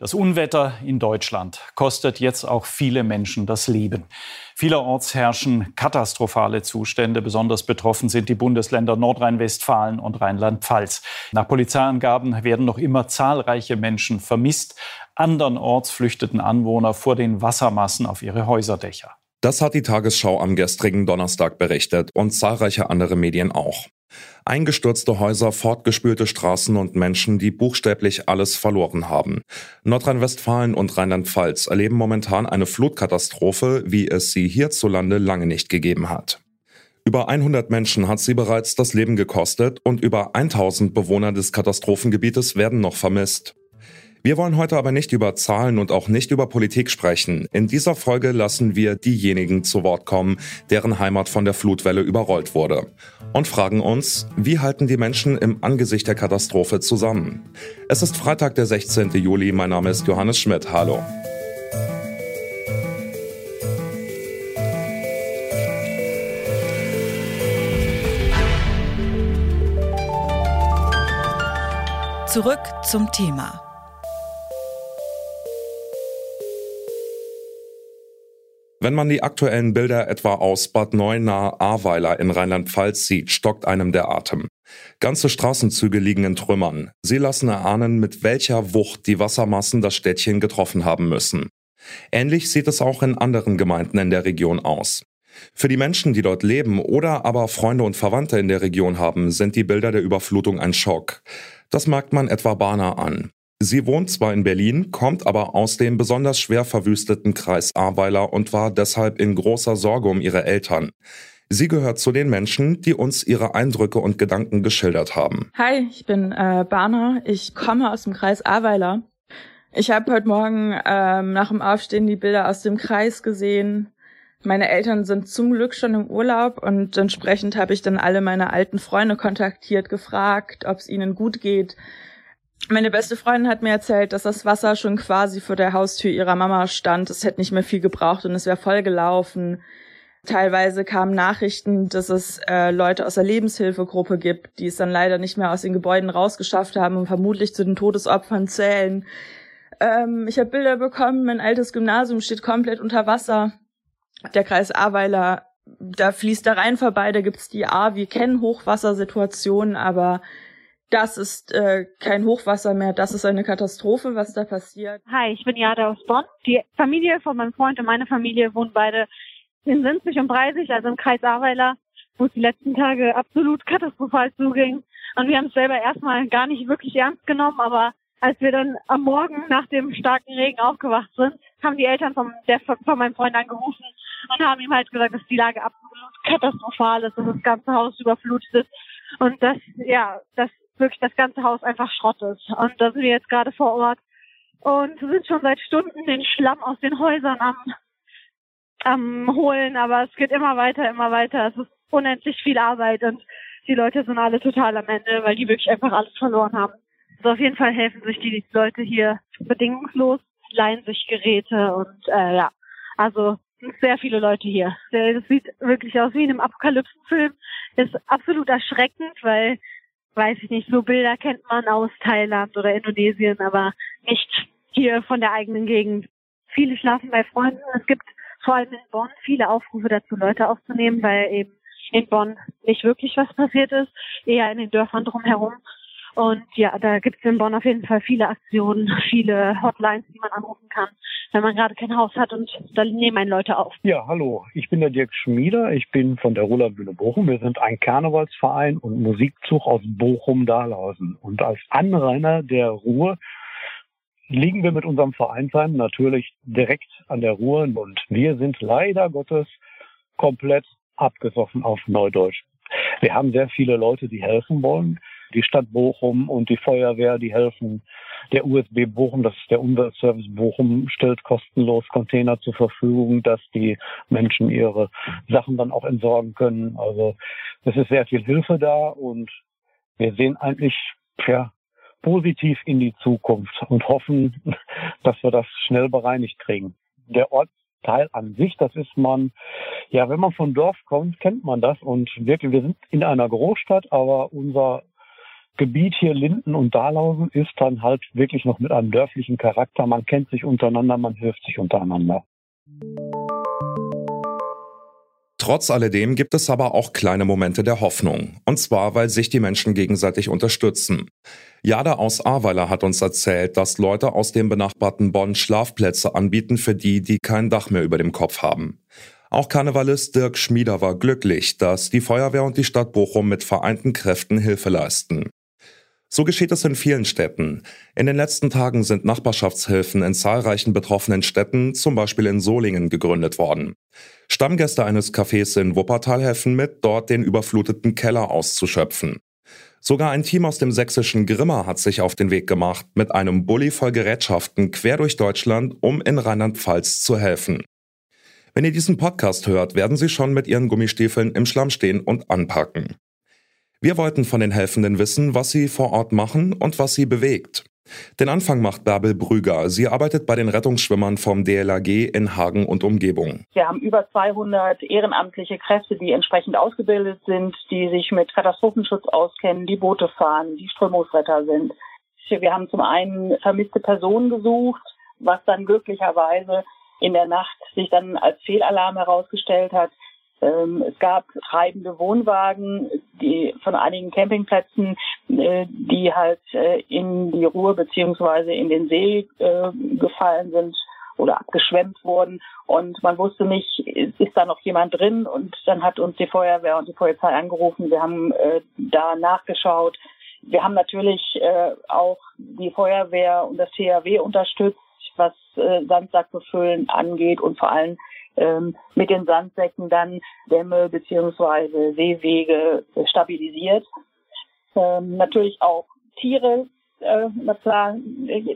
Das Unwetter in Deutschland kostet jetzt auch viele Menschen das Leben. Vielerorts herrschen katastrophale Zustände. Besonders betroffen sind die Bundesländer Nordrhein-Westfalen und Rheinland-Pfalz. Nach Polizeiangaben werden noch immer zahlreiche Menschen vermisst. Andernorts flüchteten Anwohner vor den Wassermassen auf ihre Häuserdächer. Das hat die Tagesschau am gestrigen Donnerstag berichtet und zahlreiche andere Medien auch. Eingestürzte Häuser, fortgespülte Straßen und Menschen, die buchstäblich alles verloren haben. Nordrhein-Westfalen und Rheinland-Pfalz erleben momentan eine Flutkatastrophe, wie es sie hierzulande lange nicht gegeben hat. Über 100 Menschen hat sie bereits das Leben gekostet und über 1000 Bewohner des Katastrophengebietes werden noch vermisst. Wir wollen heute aber nicht über Zahlen und auch nicht über Politik sprechen. In dieser Folge lassen wir diejenigen zu Wort kommen, deren Heimat von der Flutwelle überrollt wurde. Und fragen uns, wie halten die Menschen im Angesicht der Katastrophe zusammen? Es ist Freitag, der 16. Juli. Mein Name ist Johannes Schmidt. Hallo. Zurück zum Thema. Wenn man die aktuellen Bilder etwa aus Bad Neuenahr-Ahrweiler in Rheinland-Pfalz sieht, stockt einem der Atem. Ganze Straßenzüge liegen in Trümmern. Sie lassen erahnen, mit welcher Wucht die Wassermassen das Städtchen getroffen haben müssen. Ähnlich sieht es auch in anderen Gemeinden in der Region aus. Für die Menschen, die dort leben oder aber Freunde und Verwandte in der Region haben, sind die Bilder der Überflutung ein Schock. Das merkt man etwa Bana an. Sie wohnt zwar in Berlin, kommt aber aus dem besonders schwer verwüsteten Kreis Ahrweiler und war deshalb in großer Sorge um ihre Eltern. Sie gehört zu den Menschen, die uns ihre Eindrücke und Gedanken geschildert haben. Hi, ich bin äh, Bana. Ich komme aus dem Kreis Ahrweiler. Ich habe heute Morgen ähm, nach dem Aufstehen die Bilder aus dem Kreis gesehen. Meine Eltern sind zum Glück schon im Urlaub und entsprechend habe ich dann alle meine alten Freunde kontaktiert, gefragt, ob es ihnen gut geht, meine beste Freundin hat mir erzählt, dass das Wasser schon quasi vor der Haustür ihrer Mama stand. Es hätte nicht mehr viel gebraucht und es wäre voll gelaufen. Teilweise kamen Nachrichten, dass es äh, Leute aus der Lebenshilfegruppe gibt, die es dann leider nicht mehr aus den Gebäuden rausgeschafft haben und vermutlich zu den Todesopfern zählen. Ähm, ich habe Bilder bekommen, mein altes Gymnasium steht komplett unter Wasser. Der Kreis Ahrweiler, da fließt der Rhein vorbei, da gibt's die A. Wir kennen Hochwassersituationen, aber das ist äh, kein Hochwasser mehr, das ist eine Katastrophe, was da passiert. Hi, ich bin Jade aus Bonn. Die Familie von meinem Freund und meine Familie wohnen beide in Sinzig und Breisig, also im Kreis Ahrweiler, wo es die letzten Tage absolut katastrophal zuging. Und wir haben es selber erstmal gar nicht wirklich ernst genommen, aber als wir dann am Morgen nach dem starken Regen aufgewacht sind, haben die Eltern von, der, von meinem Freund angerufen und haben ihm halt gesagt, dass die Lage absolut katastrophal ist, dass das ganze Haus überflutet ist und dass, ja, dass wirklich das ganze Haus einfach Schrott ist. Und da sind wir jetzt gerade vor Ort und sind schon seit Stunden den Schlamm aus den Häusern am, am holen, aber es geht immer weiter, immer weiter. Es ist unendlich viel Arbeit und die Leute sind alle total am Ende, weil die wirklich einfach alles verloren haben. Also auf jeden Fall helfen sich die Leute hier bedingungslos, leihen sich Geräte und äh, ja, also sehr viele Leute hier. Das sieht wirklich aus wie in einem Apokalypsenfilm. Ist absolut erschreckend, weil weiß ich nicht, so Bilder kennt man aus Thailand oder Indonesien, aber nicht hier von der eigenen Gegend. Viele schlafen bei Freunden. Es gibt vor allem in Bonn viele Aufrufe dazu, Leute aufzunehmen, weil eben in Bonn nicht wirklich was passiert ist, eher in den Dörfern drumherum. Und ja, da gibt es in Bonn auf jeden Fall viele Aktionen, viele Hotlines, die man anrufen kann, wenn man gerade kein Haus hat und da nehmen einen Leute auf. Ja, hallo, ich bin der Dirk Schmieder, ich bin von der Ruhlerbühne Bochum. Wir sind ein Karnevalsverein und Musikzug aus Bochum-Dahlhausen. Und als Anrainer der Ruhr liegen wir mit unserem Vereinsheim natürlich direkt an der Ruhr und wir sind leider Gottes komplett abgesoffen auf Neudeutsch. Wir haben sehr viele Leute, die helfen wollen die Stadt Bochum und die Feuerwehr, die helfen. Der USB Bochum, das ist der Umweltservice Bochum, stellt kostenlos Container zur Verfügung, dass die Menschen ihre Sachen dann auch entsorgen können. Also es ist sehr viel Hilfe da und wir sehen eigentlich ja, positiv in die Zukunft und hoffen, dass wir das schnell bereinigt kriegen. Der Ortsteil an sich, das ist man, ja, wenn man von Dorf kommt, kennt man das und wirklich, wir sind in einer Großstadt, aber unser Gebiet hier Linden und Dahlhausen ist dann halt wirklich noch mit einem dörflichen Charakter. Man kennt sich untereinander, man hilft sich untereinander. Trotz alledem gibt es aber auch kleine Momente der Hoffnung. Und zwar, weil sich die Menschen gegenseitig unterstützen. Jada aus Ahrweiler hat uns erzählt, dass Leute aus dem benachbarten Bonn Schlafplätze anbieten für die, die kein Dach mehr über dem Kopf haben. Auch Karnevalist Dirk Schmieder war glücklich, dass die Feuerwehr und die Stadt Bochum mit vereinten Kräften Hilfe leisten. So geschieht es in vielen Städten. In den letzten Tagen sind Nachbarschaftshilfen in zahlreichen betroffenen Städten, zum Beispiel in Solingen, gegründet worden. Stammgäste eines Cafés in Wuppertal helfen mit, dort den überfluteten Keller auszuschöpfen. Sogar ein Team aus dem sächsischen Grimma hat sich auf den Weg gemacht, mit einem Bulli voll Gerätschaften quer durch Deutschland, um in Rheinland-Pfalz zu helfen. Wenn ihr diesen Podcast hört, werden sie schon mit ihren Gummistiefeln im Schlamm stehen und anpacken. Wir wollten von den Helfenden wissen, was sie vor Ort machen und was sie bewegt. Den Anfang macht Bärbel Brüger. Sie arbeitet bei den Rettungsschwimmern vom DLAG in Hagen und Umgebung. Wir haben über 200 ehrenamtliche Kräfte, die entsprechend ausgebildet sind, die sich mit Katastrophenschutz auskennen, die Boote fahren, die Strömungsretter sind. Wir haben zum einen vermisste Personen gesucht, was dann glücklicherweise in der Nacht sich dann als Fehlalarm herausgestellt hat. Ähm, es gab treibende Wohnwagen, die von einigen Campingplätzen, äh, die halt äh, in die Ruhr beziehungsweise in den See äh, gefallen sind oder abgeschwemmt wurden und man wusste nicht, ist da noch jemand drin und dann hat uns die Feuerwehr und die Polizei angerufen. Wir haben da nachgeschaut. Wir haben natürlich auch die Feuerwehr und das THW unterstützt, was äh, Sandsack befüllen angeht und vor allem ähm, mit den Sandsäcken dann Dämme beziehungsweise Seewege stabilisiert. Ähm, natürlich auch Tiere. Äh,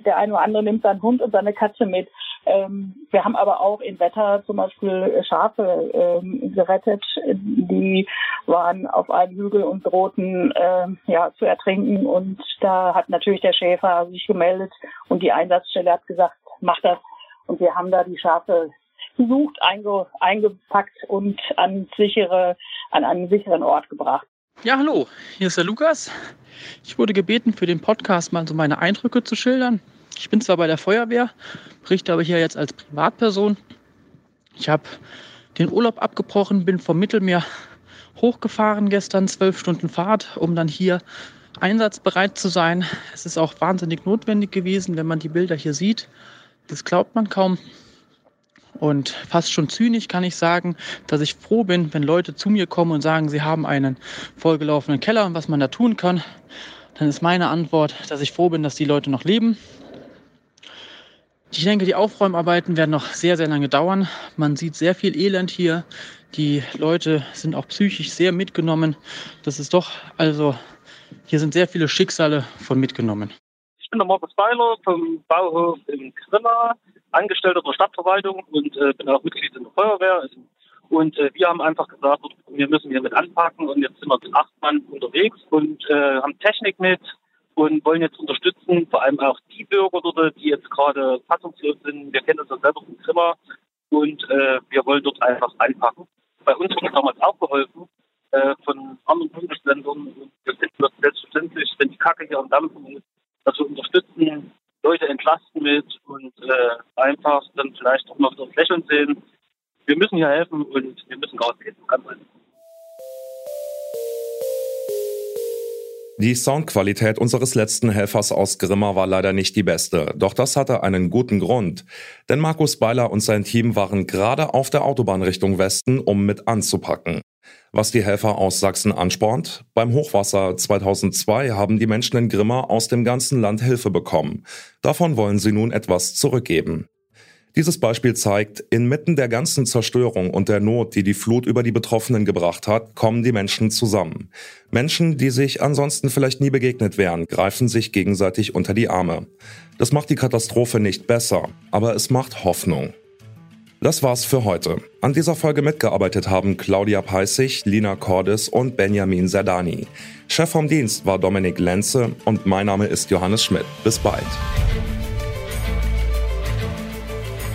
der eine oder andere nimmt seinen Hund und seine Katze mit. Ähm, wir haben aber auch in Wetter zum Beispiel Schafe ähm, gerettet. Die waren auf einem Hügel und drohten äh, ja, zu ertrinken. Und da hat natürlich der Schäfer sich gemeldet und die Einsatzstelle hat gesagt, mach das. Und wir haben da die Schafe gesucht, einge, eingepackt und an, sichere, an einen sicheren Ort gebracht. Ja, hallo, hier ist der Lukas. Ich wurde gebeten, für den Podcast mal so meine Eindrücke zu schildern. Ich bin zwar bei der Feuerwehr, berichte aber hier jetzt als Privatperson. Ich habe den Urlaub abgebrochen, bin vom Mittelmeer hochgefahren gestern, zwölf Stunden Fahrt, um dann hier einsatzbereit zu sein. Es ist auch wahnsinnig notwendig gewesen, wenn man die Bilder hier sieht. Das glaubt man kaum. Und fast schon zynisch kann ich sagen, dass ich froh bin, wenn Leute zu mir kommen und sagen, sie haben einen vollgelaufenen Keller und was man da tun kann. Dann ist meine Antwort, dass ich froh bin, dass die Leute noch leben. Ich denke, die Aufräumarbeiten werden noch sehr, sehr lange dauern. Man sieht sehr viel Elend hier. Die Leute sind auch psychisch sehr mitgenommen. Das ist doch, also, hier sind sehr viele Schicksale von mitgenommen. Ich bin der Markus Weiler vom Bauhof in Grimma. Angestellter der Stadtverwaltung und äh, bin auch Mitglied in der Feuerwehr. Und äh, wir haben einfach gesagt, wir müssen hier mit anpacken und jetzt sind wir mit acht Mann unterwegs und äh, haben Technik mit und wollen jetzt unterstützen, vor allem auch die Bürger dort, die jetzt gerade fassungslos sind. Wir kennen das ja selber von Grimma und äh, wir wollen dort einfach anpacken. Bei uns wurde damals auch geholfen äh, von anderen Bundesländern. Wir finden das selbstverständlich, wenn die Kacke hier am Dampfen ist, dass wir unterstützen, Leute entlasten mit und äh, einfach dann vielleicht auch mal wieder Lächeln sehen. Wir müssen hier helfen und wir müssen rausgehen. Ganz einfach. Die Soundqualität unseres letzten Helfers aus Grimma war leider nicht die beste. Doch das hatte einen guten Grund. Denn Markus Beiler und sein Team waren gerade auf der Autobahn Richtung Westen, um mit anzupacken. Was die Helfer aus Sachsen anspornt? Beim Hochwasser 2002 haben die Menschen in Grimma aus dem ganzen Land Hilfe bekommen. Davon wollen sie nun etwas zurückgeben. Dieses Beispiel zeigt, inmitten der ganzen Zerstörung und der Not, die die Flut über die Betroffenen gebracht hat, kommen die Menschen zusammen. Menschen, die sich ansonsten vielleicht nie begegnet wären, greifen sich gegenseitig unter die Arme. Das macht die Katastrophe nicht besser, aber es macht Hoffnung. Das war's für heute. An dieser Folge mitgearbeitet haben Claudia Peissig, Lina Cordes und Benjamin Serdani. Chef vom Dienst war Dominik Lenze und mein Name ist Johannes Schmidt. Bis bald.